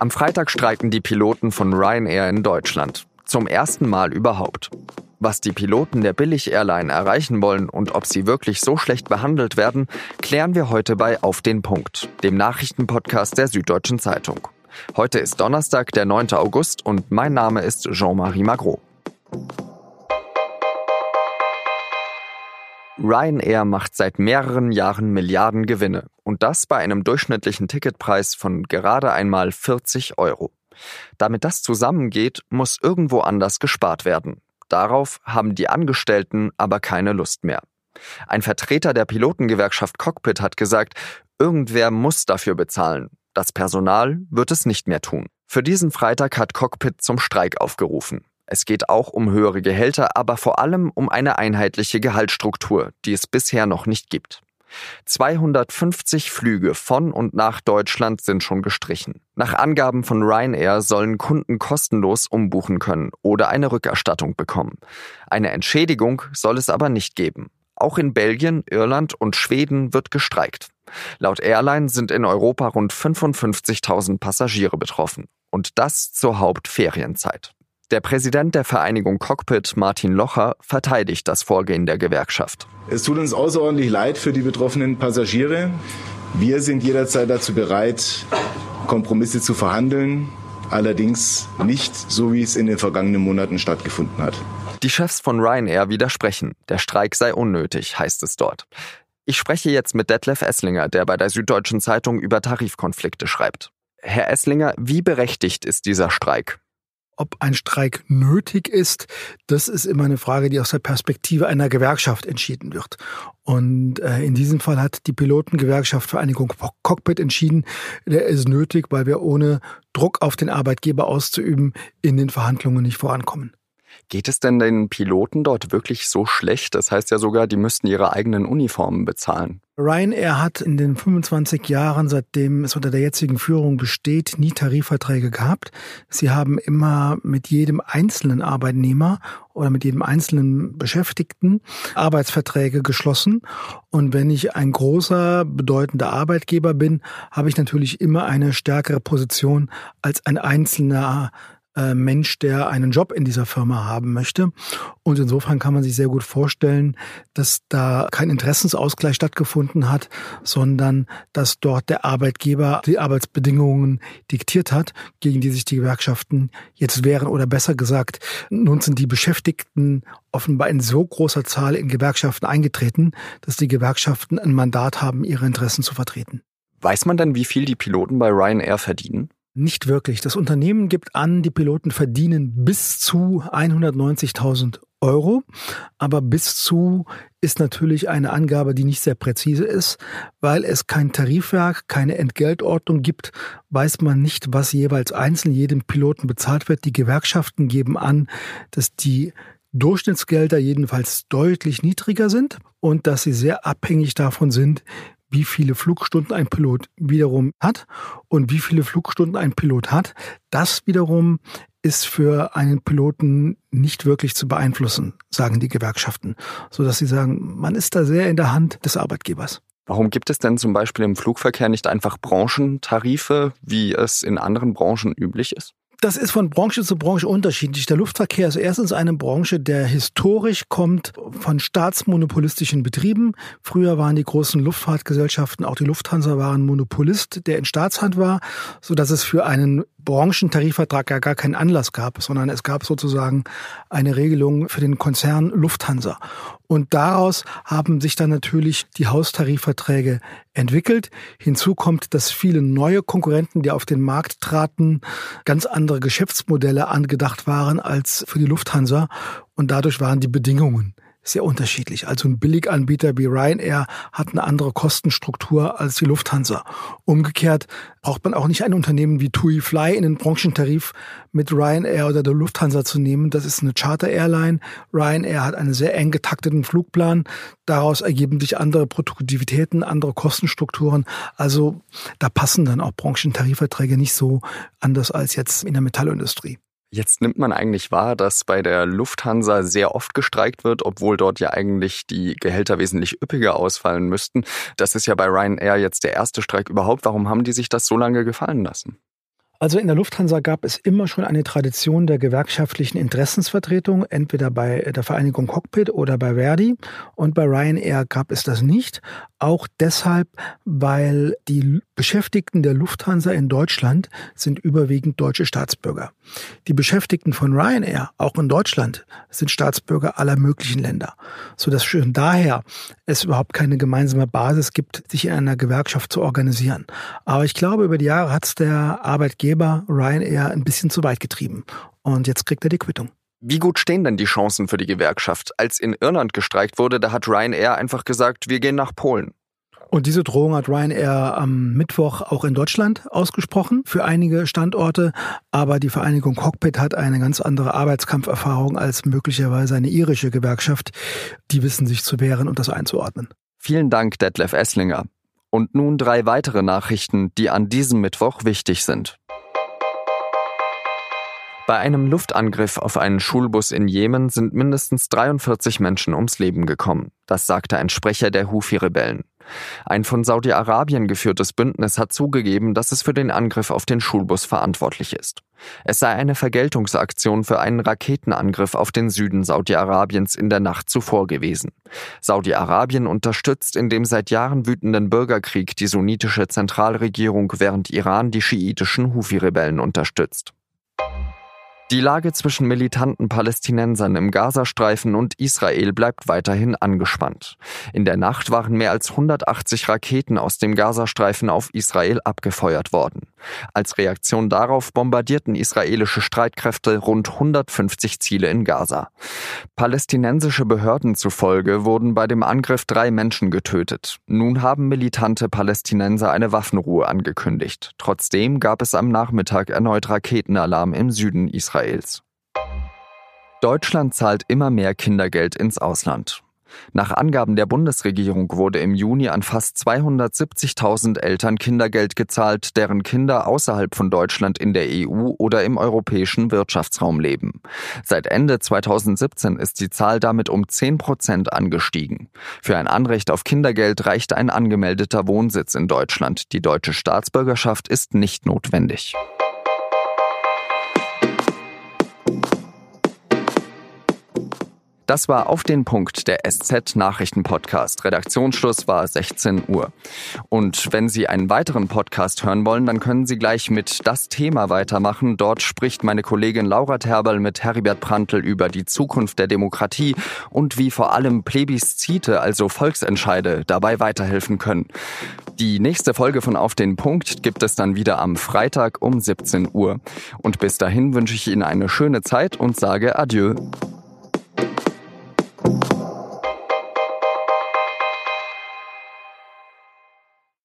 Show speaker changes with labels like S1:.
S1: Am Freitag streiken die Piloten von Ryanair in Deutschland. Zum ersten Mal überhaupt. Was die Piloten der Billig-Airline erreichen wollen und ob sie wirklich so schlecht behandelt werden, klären wir heute bei Auf den Punkt, dem Nachrichtenpodcast der Süddeutschen Zeitung. Heute ist Donnerstag, der 9. August und mein Name ist Jean-Marie Magro. Ryanair macht seit mehreren Jahren Milliarden Gewinne und das bei einem durchschnittlichen Ticketpreis von gerade einmal 40 Euro. Damit das zusammengeht, muss irgendwo anders gespart werden. Darauf haben die Angestellten aber keine Lust mehr. Ein Vertreter der Pilotengewerkschaft Cockpit hat gesagt, irgendwer muss dafür bezahlen. Das Personal wird es nicht mehr tun. Für diesen Freitag hat Cockpit zum Streik aufgerufen. Es geht auch um höhere Gehälter, aber vor allem um eine einheitliche Gehaltsstruktur, die es bisher noch nicht gibt. 250 Flüge von und nach Deutschland sind schon gestrichen. Nach Angaben von Ryanair sollen Kunden kostenlos umbuchen können oder eine Rückerstattung bekommen. Eine Entschädigung soll es aber nicht geben. Auch in Belgien, Irland und Schweden wird gestreikt. Laut Airline sind in Europa rund 55.000 Passagiere betroffen. Und das zur Hauptferienzeit. Der Präsident der Vereinigung Cockpit, Martin Locher, verteidigt das Vorgehen der Gewerkschaft.
S2: Es tut uns außerordentlich leid für die betroffenen Passagiere. Wir sind jederzeit dazu bereit, Kompromisse zu verhandeln, allerdings nicht so, wie es in den vergangenen Monaten stattgefunden hat.
S1: Die Chefs von Ryanair widersprechen. Der Streik sei unnötig, heißt es dort. Ich spreche jetzt mit Detlef Esslinger, der bei der Süddeutschen Zeitung über Tarifkonflikte schreibt. Herr Esslinger, wie berechtigt ist dieser Streik?
S3: Ob ein Streik nötig ist, das ist immer eine Frage, die aus der Perspektive einer Gewerkschaft entschieden wird. Und äh, in diesem Fall hat die Pilotengewerkschaft Vereinigung Cockpit entschieden, der ist nötig, weil wir ohne Druck auf den Arbeitgeber auszuüben in den Verhandlungen nicht vorankommen.
S1: Geht es denn den Piloten dort wirklich so schlecht? Das heißt ja sogar, die müssten ihre eigenen Uniformen bezahlen.
S3: Ryanair hat in den 25 Jahren, seitdem es unter der jetzigen Führung besteht, nie Tarifverträge gehabt. Sie haben immer mit jedem einzelnen Arbeitnehmer oder mit jedem einzelnen Beschäftigten Arbeitsverträge geschlossen. Und wenn ich ein großer, bedeutender Arbeitgeber bin, habe ich natürlich immer eine stärkere Position als ein einzelner Mensch, der einen Job in dieser Firma haben möchte. Und insofern kann man sich sehr gut vorstellen, dass da kein Interessensausgleich stattgefunden hat, sondern dass dort der Arbeitgeber die Arbeitsbedingungen diktiert hat, gegen die sich die Gewerkschaften jetzt wehren. Oder besser gesagt, nun sind die Beschäftigten offenbar in so großer Zahl in Gewerkschaften eingetreten, dass die Gewerkschaften ein Mandat haben, ihre Interessen zu vertreten.
S1: Weiß man denn, wie viel die Piloten bei Ryanair verdienen?
S3: Nicht wirklich. Das Unternehmen gibt an, die Piloten verdienen bis zu 190.000 Euro, aber bis zu ist natürlich eine Angabe, die nicht sehr präzise ist, weil es kein Tarifwerk, keine Entgeltordnung gibt, weiß man nicht, was jeweils einzeln jedem Piloten bezahlt wird. Die Gewerkschaften geben an, dass die Durchschnittsgelder jedenfalls deutlich niedriger sind und dass sie sehr abhängig davon sind, wie viele Flugstunden ein Pilot wiederum hat und wie viele Flugstunden ein Pilot hat. Das wiederum ist für einen Piloten nicht wirklich zu beeinflussen, sagen die Gewerkschaften, so dass sie sagen, man ist da sehr in der Hand des Arbeitgebers.
S1: Warum gibt es denn zum Beispiel im Flugverkehr nicht einfach Branchentarife, wie es in anderen Branchen üblich ist?
S3: Das ist von Branche zu Branche unterschiedlich. Der Luftverkehr ist erstens eine Branche, der historisch kommt von staatsmonopolistischen Betrieben. Früher waren die großen Luftfahrtgesellschaften, auch die Lufthansa waren Monopolist, der in Staatshand war, so dass es für einen Branchentarifvertrag ja gar keinen Anlass gab, sondern es gab sozusagen eine Regelung für den Konzern Lufthansa. Und daraus haben sich dann natürlich die Haustarifverträge entwickelt. Hinzu kommt, dass viele neue Konkurrenten, die auf den Markt traten, ganz andere Geschäftsmodelle angedacht waren als für die Lufthansa. Und dadurch waren die Bedingungen sehr unterschiedlich. Also ein Billiganbieter wie Ryanair hat eine andere Kostenstruktur als die Lufthansa. Umgekehrt braucht man auch nicht ein Unternehmen wie TUI Fly in den Branchentarif mit Ryanair oder der Lufthansa zu nehmen. Das ist eine Charter-Airline. Ryanair hat einen sehr eng getakteten Flugplan. Daraus ergeben sich andere Produktivitäten, andere Kostenstrukturen. Also da passen dann auch Branchentarifverträge nicht so anders als jetzt in der Metallindustrie.
S1: Jetzt nimmt man eigentlich wahr, dass bei der Lufthansa sehr oft gestreikt wird, obwohl dort ja eigentlich die Gehälter wesentlich üppiger ausfallen müssten. Das ist ja bei Ryanair jetzt der erste Streik überhaupt. Warum haben die sich das so lange gefallen lassen?
S3: Also in der Lufthansa gab es immer schon eine Tradition der gewerkschaftlichen Interessensvertretung, entweder bei der Vereinigung Cockpit oder bei Verdi. Und bei Ryanair gab es das nicht. Auch deshalb, weil die Beschäftigten der Lufthansa in Deutschland sind überwiegend deutsche Staatsbürger. Die Beschäftigten von Ryanair, auch in Deutschland, sind Staatsbürger aller möglichen Länder. Sodass schon daher es überhaupt keine gemeinsame Basis gibt, sich in einer Gewerkschaft zu organisieren. Aber ich glaube, über die Jahre hat es der Arbeitgeber Arbeitgeber Ryanair ein bisschen zu weit getrieben. Und jetzt kriegt er die Quittung.
S1: Wie gut stehen denn die Chancen für die Gewerkschaft? Als in Irland gestreikt wurde, da hat Ryanair einfach gesagt, wir gehen nach Polen.
S3: Und diese Drohung hat Ryanair am Mittwoch auch in Deutschland ausgesprochen für einige Standorte. Aber die Vereinigung Cockpit hat eine ganz andere Arbeitskampferfahrung als möglicherweise eine irische Gewerkschaft. Die wissen sich zu wehren und das einzuordnen.
S1: Vielen Dank, Detlef Esslinger. Und nun drei weitere Nachrichten, die an diesem Mittwoch wichtig sind. Bei einem Luftangriff auf einen Schulbus in Jemen sind mindestens 43 Menschen ums Leben gekommen. Das sagte ein Sprecher der Houthi-Rebellen. Ein von Saudi-Arabien geführtes Bündnis hat zugegeben, dass es für den Angriff auf den Schulbus verantwortlich ist. Es sei eine Vergeltungsaktion für einen Raketenangriff auf den Süden Saudi-Arabiens in der Nacht zuvor gewesen. Saudi-Arabien unterstützt in dem seit Jahren wütenden Bürgerkrieg die sunnitische Zentralregierung, während Iran die schiitischen Hufi-Rebellen unterstützt. Die Lage zwischen militanten Palästinensern im Gazastreifen und Israel bleibt weiterhin angespannt. In der Nacht waren mehr als 180 Raketen aus dem Gazastreifen auf Israel abgefeuert worden. Als Reaktion darauf bombardierten israelische Streitkräfte rund 150 Ziele in Gaza. Palästinensische Behörden zufolge wurden bei dem Angriff drei Menschen getötet. Nun haben militante Palästinenser eine Waffenruhe angekündigt. Trotzdem gab es am Nachmittag erneut Raketenalarm im Süden Israels. Israels. Deutschland zahlt immer mehr Kindergeld ins Ausland. Nach Angaben der Bundesregierung wurde im Juni an fast 270.000 Eltern Kindergeld gezahlt, deren Kinder außerhalb von Deutschland in der EU oder im europäischen Wirtschaftsraum leben. Seit Ende 2017 ist die Zahl damit um 10 Prozent angestiegen. Für ein Anrecht auf Kindergeld reicht ein angemeldeter Wohnsitz in Deutschland. Die deutsche Staatsbürgerschaft ist nicht notwendig. Das war auf den Punkt der SZ Nachrichten Podcast. Redaktionsschluss war 16 Uhr. Und wenn Sie einen weiteren Podcast hören wollen, dann können Sie gleich mit das Thema weitermachen. Dort spricht meine Kollegin Laura Terberl mit Heribert Prantl über die Zukunft der Demokratie und wie vor allem Plebiszite, also Volksentscheide, dabei weiterhelfen können. Die nächste Folge von Auf den Punkt gibt es dann wieder am Freitag um 17 Uhr. Und bis dahin wünsche ich Ihnen eine schöne Zeit und sage Adieu.